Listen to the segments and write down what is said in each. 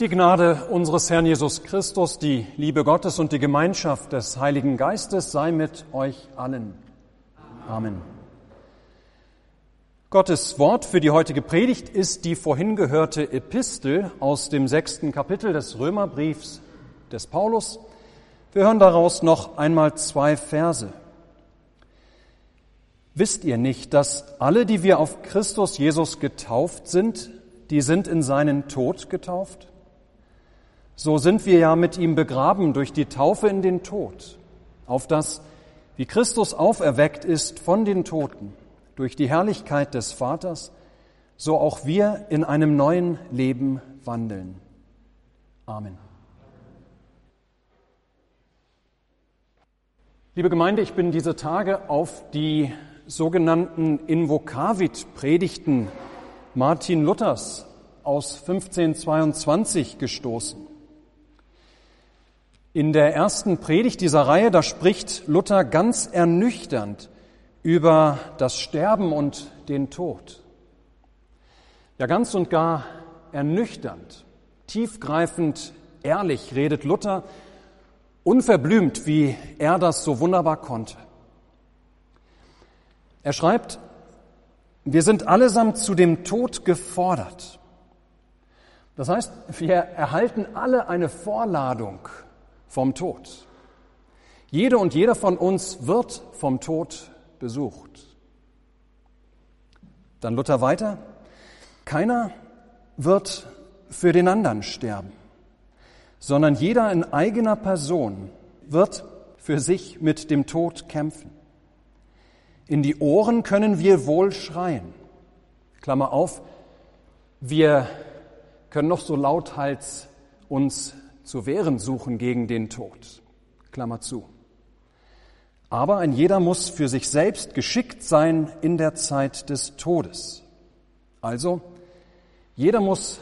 Die Gnade unseres Herrn Jesus Christus, die Liebe Gottes und die Gemeinschaft des Heiligen Geistes sei mit euch allen. Amen. Gottes Wort für die heutige Predigt ist die vorhin gehörte Epistel aus dem sechsten Kapitel des Römerbriefs des Paulus. Wir hören daraus noch einmal zwei Verse. Wisst ihr nicht, dass alle, die wir auf Christus Jesus getauft sind, die sind in seinen Tod getauft? So sind wir ja mit ihm begraben durch die Taufe in den Tod, auf das, wie Christus auferweckt ist von den Toten, durch die Herrlichkeit des Vaters, so auch wir in einem neuen Leben wandeln. Amen. Liebe Gemeinde, ich bin diese Tage auf die sogenannten Invokavit-Predigten Martin Luthers aus 1522 gestoßen. In der ersten Predigt dieser Reihe, da spricht Luther ganz ernüchternd über das Sterben und den Tod. Ja, ganz und gar ernüchternd, tiefgreifend, ehrlich redet Luther, unverblümt, wie er das so wunderbar konnte. Er schreibt, wir sind allesamt zu dem Tod gefordert. Das heißt, wir erhalten alle eine Vorladung vom Tod. Jede und jeder von uns wird vom Tod besucht. Dann Luther weiter. Keiner wird für den anderen sterben, sondern jeder in eigener Person wird für sich mit dem Tod kämpfen. In die Ohren können wir wohl schreien. Klammer auf, wir können noch so lauthals uns zu wehren suchen gegen den Tod. Klammer zu. Aber ein jeder muss für sich selbst geschickt sein in der Zeit des Todes. Also, jeder muss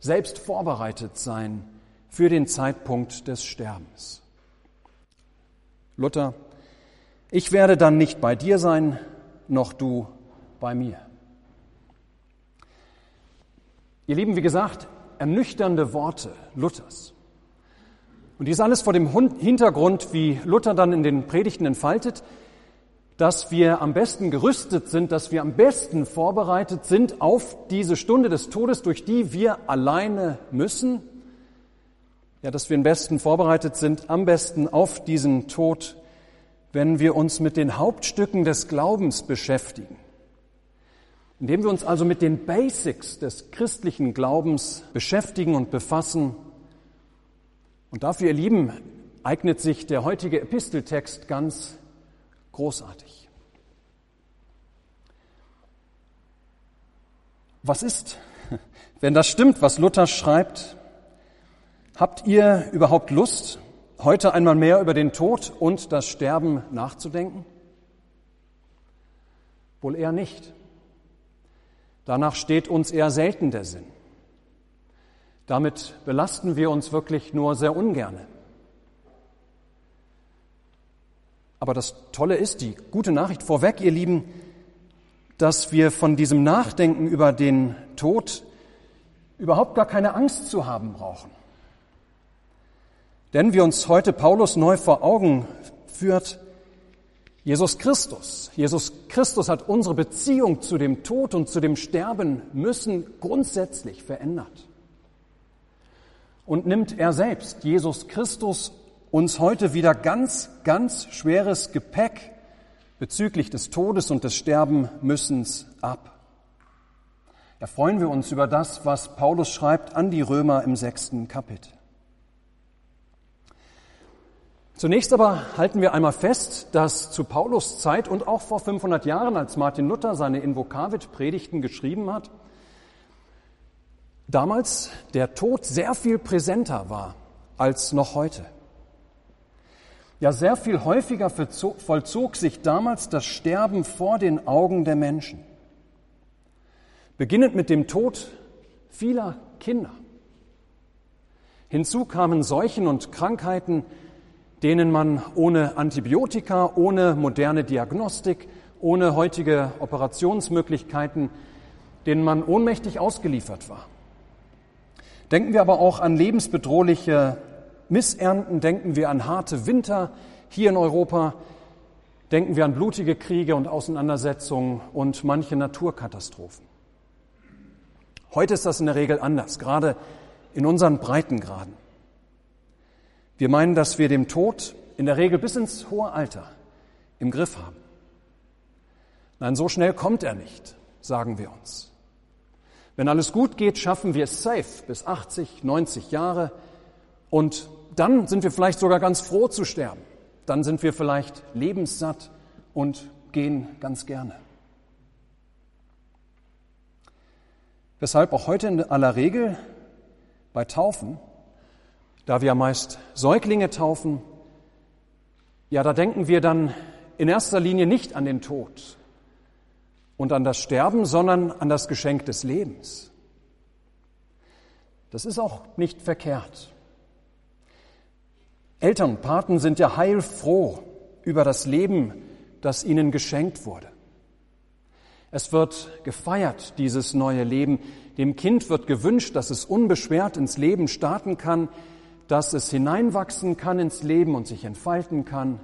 selbst vorbereitet sein für den Zeitpunkt des Sterbens. Luther, ich werde dann nicht bei dir sein, noch du bei mir. Ihr Lieben, wie gesagt, ernüchternde Worte Luthers. Und dies alles vor dem Hintergrund, wie Luther dann in den Predigten entfaltet, dass wir am besten gerüstet sind, dass wir am besten vorbereitet sind auf diese Stunde des Todes, durch die wir alleine müssen. Ja, dass wir am besten vorbereitet sind, am besten auf diesen Tod, wenn wir uns mit den Hauptstücken des Glaubens beschäftigen. Indem wir uns also mit den Basics des christlichen Glaubens beschäftigen und befassen und dafür, ihr Lieben, eignet sich der heutige Episteltext ganz großartig. Was ist, wenn das stimmt, was Luther schreibt? Habt ihr überhaupt Lust, heute einmal mehr über den Tod und das Sterben nachzudenken? Wohl eher nicht. Danach steht uns eher selten der Sinn. Damit belasten wir uns wirklich nur sehr ungerne. Aber das Tolle ist, die gute Nachricht vorweg, ihr Lieben, dass wir von diesem Nachdenken über den Tod überhaupt gar keine Angst zu haben brauchen. Denn wie uns heute Paulus neu vor Augen führt, Jesus Christus, Jesus Christus hat unsere Beziehung zu dem Tod und zu dem Sterben müssen grundsätzlich verändert und nimmt er selbst, Jesus Christus, uns heute wieder ganz, ganz schweres Gepäck bezüglich des Todes und des Sterbenmüssens ab. Da freuen wir uns über das, was Paulus schreibt an die Römer im sechsten Kapitel. Zunächst aber halten wir einmal fest, dass zu Paulus Zeit und auch vor 500 Jahren, als Martin Luther seine Invokavit-Predigten geschrieben hat, damals der Tod sehr viel präsenter war als noch heute. Ja, sehr viel häufiger vollzog sich damals das Sterben vor den Augen der Menschen. Beginnend mit dem Tod vieler Kinder. Hinzu kamen Seuchen und Krankheiten, denen man ohne Antibiotika, ohne moderne Diagnostik, ohne heutige Operationsmöglichkeiten, denen man ohnmächtig ausgeliefert war. Denken wir aber auch an lebensbedrohliche Missernten, denken wir an harte Winter hier in Europa, denken wir an blutige Kriege und Auseinandersetzungen und manche Naturkatastrophen. Heute ist das in der Regel anders, gerade in unseren Breitengraden. Wir meinen, dass wir dem Tod in der Regel bis ins hohe Alter im Griff haben. Nein, so schnell kommt er nicht, sagen wir uns. Wenn alles gut geht, schaffen wir es safe bis 80, 90 Jahre und dann sind wir vielleicht sogar ganz froh zu sterben. Dann sind wir vielleicht lebenssatt und gehen ganz gerne. Weshalb auch heute in aller Regel bei Taufen, da wir meist Säuglinge taufen, ja, da denken wir dann in erster Linie nicht an den Tod und an das Sterben, sondern an das Geschenk des Lebens. Das ist auch nicht verkehrt. Eltern, Paten sind ja heilfroh über das Leben, das ihnen geschenkt wurde. Es wird gefeiert, dieses neue Leben. Dem Kind wird gewünscht, dass es unbeschwert ins Leben starten kann, dass es hineinwachsen kann ins Leben und sich entfalten kann.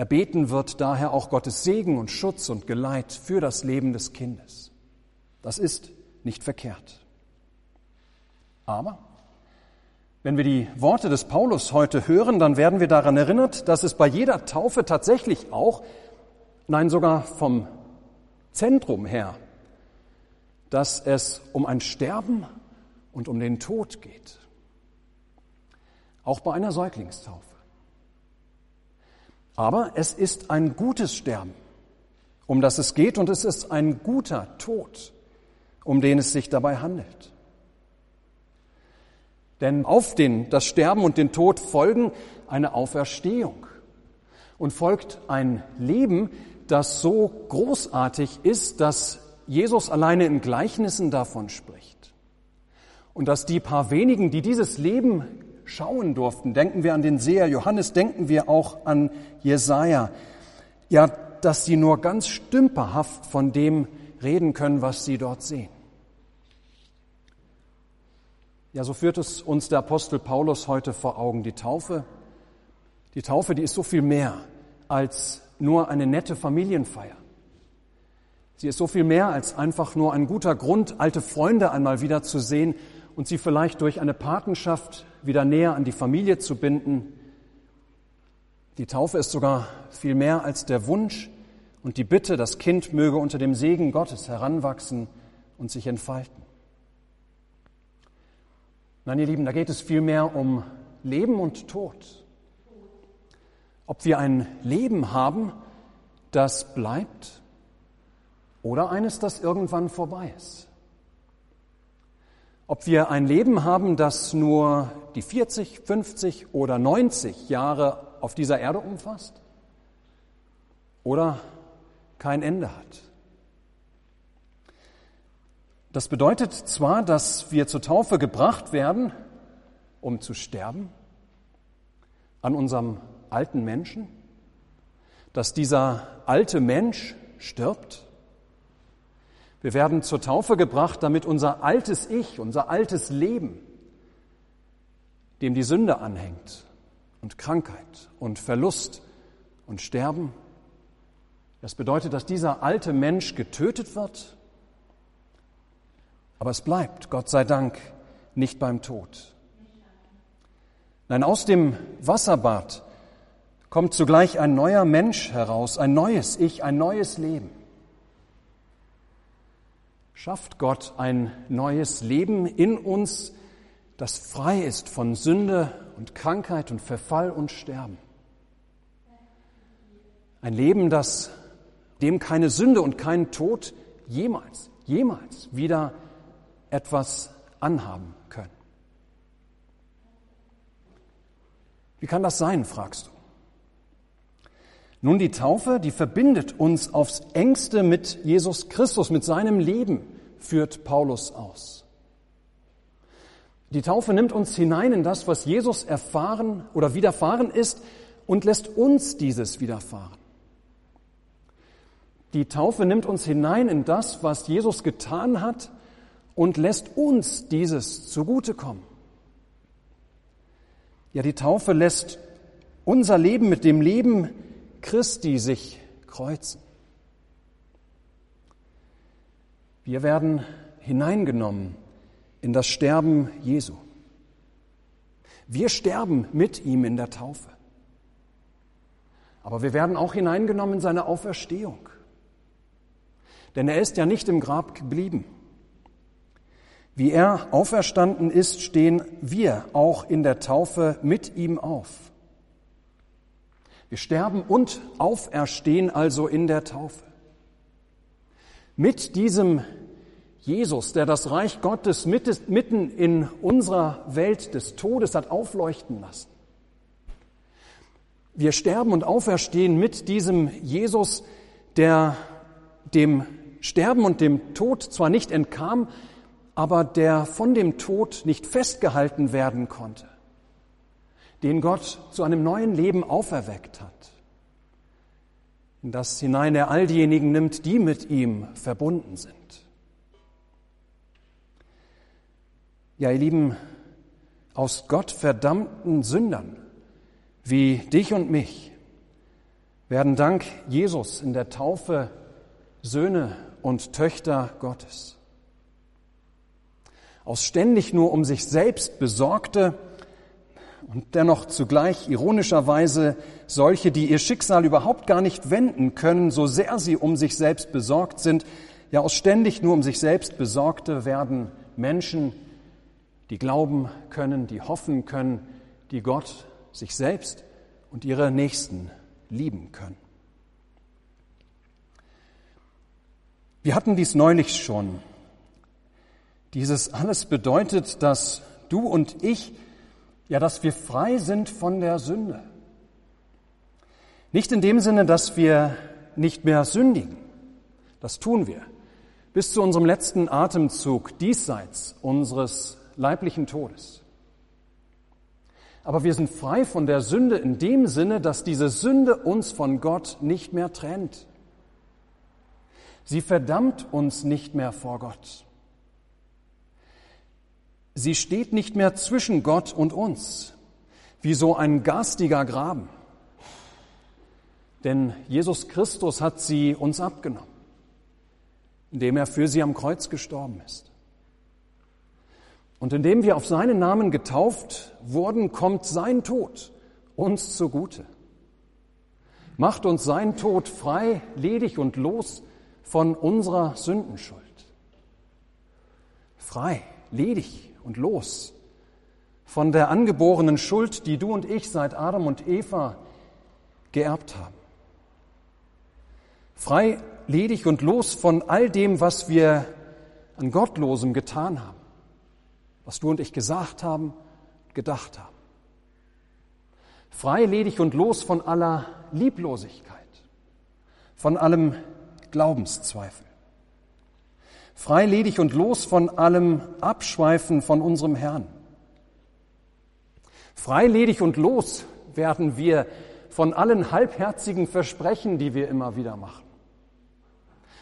Erbeten wird daher auch Gottes Segen und Schutz und Geleit für das Leben des Kindes. Das ist nicht verkehrt. Aber wenn wir die Worte des Paulus heute hören, dann werden wir daran erinnert, dass es bei jeder Taufe tatsächlich auch, nein sogar vom Zentrum her, dass es um ein Sterben und um den Tod geht. Auch bei einer Säuglingstaufe. Aber es ist ein gutes Sterben, um das es geht, und es ist ein guter Tod, um den es sich dabei handelt. Denn auf den, das Sterben und den Tod folgen eine Auferstehung und folgt ein Leben, das so großartig ist, dass Jesus alleine in Gleichnissen davon spricht. Und dass die paar wenigen, die dieses Leben schauen durften, denken wir an den Seher Johannes, denken wir auch an Jesaja, ja, dass sie nur ganz stümperhaft von dem reden können, was sie dort sehen. Ja, so führt es uns der Apostel Paulus heute vor Augen. Die Taufe, die Taufe, die ist so viel mehr als nur eine nette Familienfeier. Sie ist so viel mehr als einfach nur ein guter Grund, alte Freunde einmal wieder zu sehen und sie vielleicht durch eine Patenschaft wieder näher an die Familie zu binden. Die Taufe ist sogar viel mehr als der Wunsch und die Bitte, das Kind möge unter dem Segen Gottes heranwachsen und sich entfalten. Nein, ihr Lieben, da geht es vielmehr um Leben und Tod. Ob wir ein Leben haben, das bleibt oder eines, das irgendwann vorbei ist. Ob wir ein Leben haben, das nur die 40, 50 oder 90 Jahre auf dieser Erde umfasst oder kein Ende hat. Das bedeutet zwar, dass wir zur Taufe gebracht werden, um zu sterben an unserem alten Menschen, dass dieser alte Mensch stirbt. Wir werden zur Taufe gebracht, damit unser altes Ich, unser altes Leben, dem die Sünde anhängt und Krankheit und Verlust und Sterben, das bedeutet, dass dieser alte Mensch getötet wird aber es bleibt, Gott sei Dank, nicht beim Tod. Nein, aus dem Wasserbad kommt zugleich ein neuer Mensch heraus, ein neues Ich, ein neues Leben. Schafft Gott ein neues Leben in uns, das frei ist von Sünde und Krankheit und Verfall und Sterben. Ein Leben, das dem keine Sünde und kein Tod jemals, jemals wieder etwas anhaben können. Wie kann das sein, fragst du? Nun, die Taufe, die verbindet uns aufs engste mit Jesus Christus, mit seinem Leben, führt Paulus aus. Die Taufe nimmt uns hinein in das, was Jesus erfahren oder widerfahren ist und lässt uns dieses widerfahren. Die Taufe nimmt uns hinein in das, was Jesus getan hat und lässt uns dieses zugutekommen. Ja, die Taufe lässt unser Leben mit dem Leben Christi sich kreuzen. Wir werden hineingenommen in das Sterben Jesu. Wir sterben mit ihm in der Taufe. Aber wir werden auch hineingenommen in seine Auferstehung. Denn er ist ja nicht im Grab geblieben. Wie er auferstanden ist, stehen wir auch in der Taufe mit ihm auf. Wir sterben und auferstehen also in der Taufe. Mit diesem Jesus, der das Reich Gottes mitten in unserer Welt des Todes hat aufleuchten lassen. Wir sterben und auferstehen mit diesem Jesus, der dem Sterben und dem Tod zwar nicht entkam, aber der von dem Tod nicht festgehalten werden konnte, den Gott zu einem neuen Leben auferweckt hat, in das hinein er all diejenigen nimmt, die mit ihm verbunden sind. Ja, ihr Lieben, aus Gott verdammten Sündern wie dich und mich werden dank Jesus in der Taufe Söhne und Töchter Gottes. Aus ständig nur um sich selbst besorgte und dennoch zugleich ironischerweise solche, die ihr Schicksal überhaupt gar nicht wenden können, so sehr sie um sich selbst besorgt sind, ja aus ständig nur um sich selbst besorgte werden Menschen, die glauben können, die hoffen können, die Gott, sich selbst und ihre Nächsten lieben können. Wir hatten dies neulich schon. Dieses alles bedeutet, dass du und ich, ja, dass wir frei sind von der Sünde. Nicht in dem Sinne, dass wir nicht mehr sündigen. Das tun wir. Bis zu unserem letzten Atemzug diesseits unseres leiblichen Todes. Aber wir sind frei von der Sünde in dem Sinne, dass diese Sünde uns von Gott nicht mehr trennt. Sie verdammt uns nicht mehr vor Gott. Sie steht nicht mehr zwischen Gott und uns, wie so ein garstiger Graben. Denn Jesus Christus hat sie uns abgenommen, indem er für sie am Kreuz gestorben ist. Und indem wir auf seinen Namen getauft wurden, kommt sein Tod uns zugute. Macht uns sein Tod frei, ledig und los von unserer Sündenschuld. Frei, ledig und los von der angeborenen Schuld, die du und ich seit Adam und Eva geerbt haben. Frei, ledig und los von all dem, was wir an Gottlosem getan haben was du und ich gesagt haben, gedacht haben. Frei, ledig und los von aller Lieblosigkeit, von allem Glaubenszweifel. Frei, ledig und los von allem Abschweifen von unserem Herrn. Frei, ledig und los werden wir von allen halbherzigen Versprechen, die wir immer wieder machen.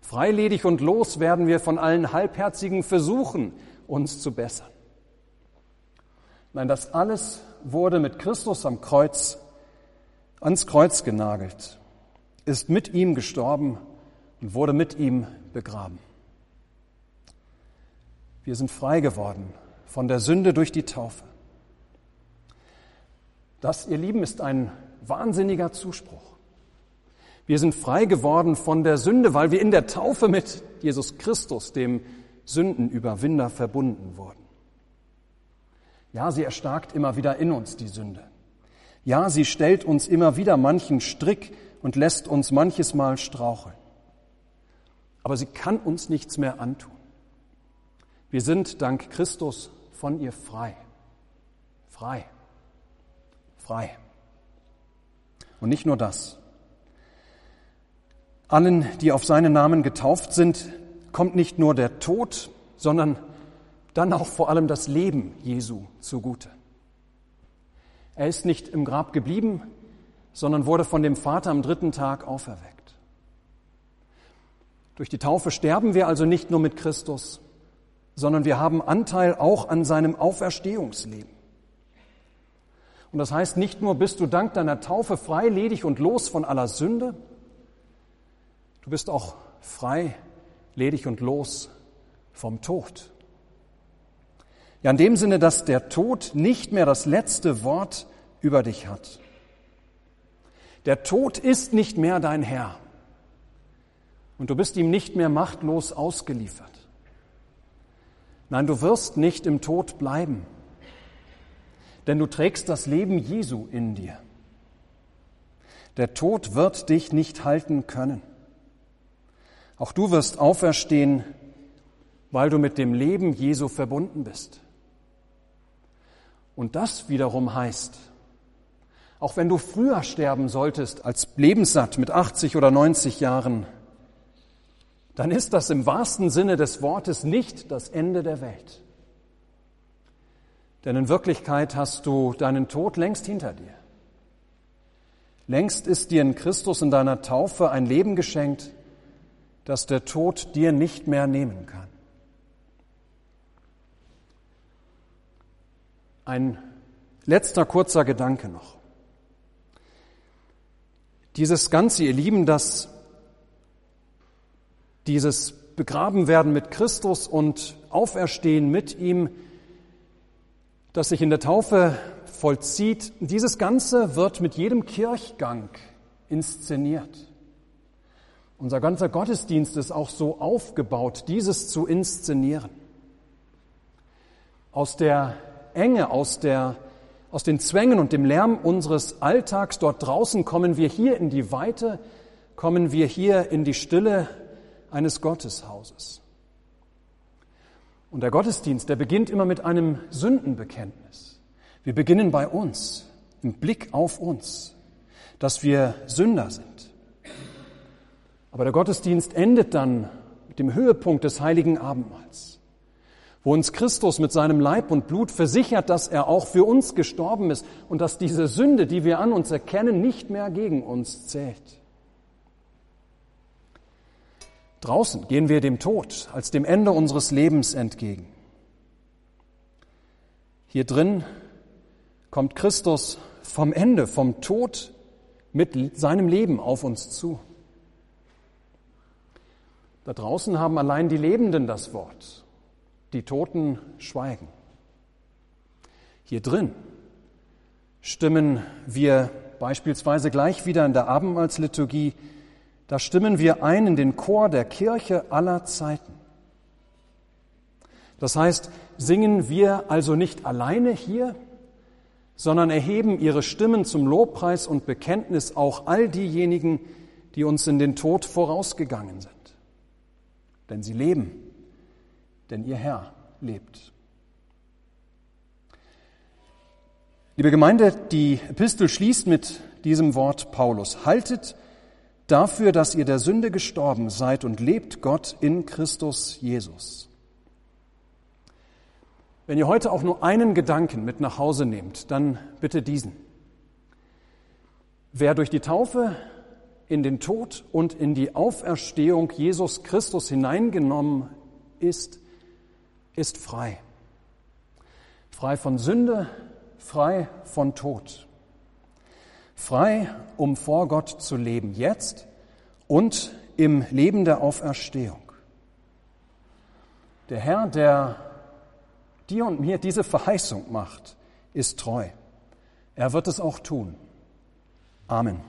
Frei, ledig und los werden wir von allen halbherzigen Versuchen, uns zu bessern. Nein, das alles wurde mit Christus am Kreuz ans Kreuz genagelt, ist mit ihm gestorben und wurde mit ihm begraben. Wir sind frei geworden von der Sünde durch die Taufe. Das, ihr Lieben, ist ein wahnsinniger Zuspruch. Wir sind frei geworden von der Sünde, weil wir in der Taufe mit Jesus Christus, dem Sündenüberwinder, verbunden wurden. Ja, sie erstarkt immer wieder in uns die Sünde. Ja, sie stellt uns immer wieder manchen Strick und lässt uns manches Mal straucheln. Aber sie kann uns nichts mehr antun. Wir sind dank Christus von ihr frei. Frei. Frei. Und nicht nur das. Allen, die auf seinen Namen getauft sind, kommt nicht nur der Tod, sondern dann auch vor allem das Leben Jesu zugute. Er ist nicht im Grab geblieben, sondern wurde von dem Vater am dritten Tag auferweckt. Durch die Taufe sterben wir also nicht nur mit Christus, sondern wir haben Anteil auch an seinem Auferstehungsleben. Und das heißt, nicht nur bist du dank deiner Taufe frei, ledig und los von aller Sünde, du bist auch frei, ledig und los vom Tod. Ja, in dem Sinne, dass der Tod nicht mehr das letzte Wort über dich hat. Der Tod ist nicht mehr dein Herr. Und du bist ihm nicht mehr machtlos ausgeliefert. Nein, du wirst nicht im Tod bleiben, denn du trägst das Leben Jesu in dir. Der Tod wird dich nicht halten können. Auch du wirst auferstehen, weil du mit dem Leben Jesu verbunden bist. Und das wiederum heißt, auch wenn du früher sterben solltest als lebenssatt mit 80 oder 90 Jahren, dann ist das im wahrsten Sinne des Wortes nicht das Ende der Welt. Denn in Wirklichkeit hast du deinen Tod längst hinter dir. Längst ist dir in Christus in deiner Taufe ein Leben geschenkt, das der Tod dir nicht mehr nehmen kann. Ein letzter kurzer Gedanke noch. Dieses Ganze, ihr Lieben, das, dieses Begrabenwerden mit Christus und Auferstehen mit ihm, das sich in der Taufe vollzieht, dieses Ganze wird mit jedem Kirchgang inszeniert. Unser ganzer Gottesdienst ist auch so aufgebaut, dieses zu inszenieren. Aus der Enge, aus, der, aus den Zwängen und dem Lärm unseres Alltags dort draußen kommen wir hier in die Weite, kommen wir hier in die Stille eines Gotteshauses. Und der Gottesdienst, der beginnt immer mit einem Sündenbekenntnis. Wir beginnen bei uns, im Blick auf uns, dass wir Sünder sind. Aber der Gottesdienst endet dann mit dem Höhepunkt des heiligen Abendmahls wo uns Christus mit seinem Leib und Blut versichert, dass er auch für uns gestorben ist und dass diese Sünde, die wir an uns erkennen, nicht mehr gegen uns zählt. Draußen gehen wir dem Tod als dem Ende unseres Lebens entgegen. Hier drin kommt Christus vom Ende, vom Tod mit seinem Leben auf uns zu. Da draußen haben allein die Lebenden das Wort die Toten schweigen. Hier drin stimmen wir beispielsweise gleich wieder in der Abendmahlsliturgie, da stimmen wir ein in den Chor der Kirche aller Zeiten. Das heißt, singen wir also nicht alleine hier, sondern erheben ihre Stimmen zum Lobpreis und Bekenntnis auch all diejenigen, die uns in den Tod vorausgegangen sind. Denn sie leben denn ihr Herr lebt. Liebe Gemeinde, die Epistel schließt mit diesem Wort Paulus. Haltet dafür, dass ihr der Sünde gestorben seid und lebt Gott in Christus Jesus. Wenn ihr heute auch nur einen Gedanken mit nach Hause nehmt, dann bitte diesen. Wer durch die Taufe in den Tod und in die Auferstehung Jesus Christus hineingenommen ist, ist frei. Frei von Sünde, frei von Tod. Frei, um vor Gott zu leben, jetzt und im Leben der Auferstehung. Der Herr, der dir und mir diese Verheißung macht, ist treu. Er wird es auch tun. Amen.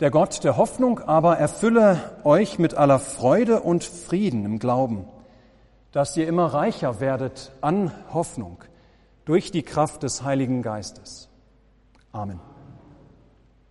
Der Gott der Hoffnung aber erfülle euch mit aller Freude und Frieden im Glauben dass ihr immer reicher werdet an Hoffnung durch die Kraft des Heiligen Geistes. Amen.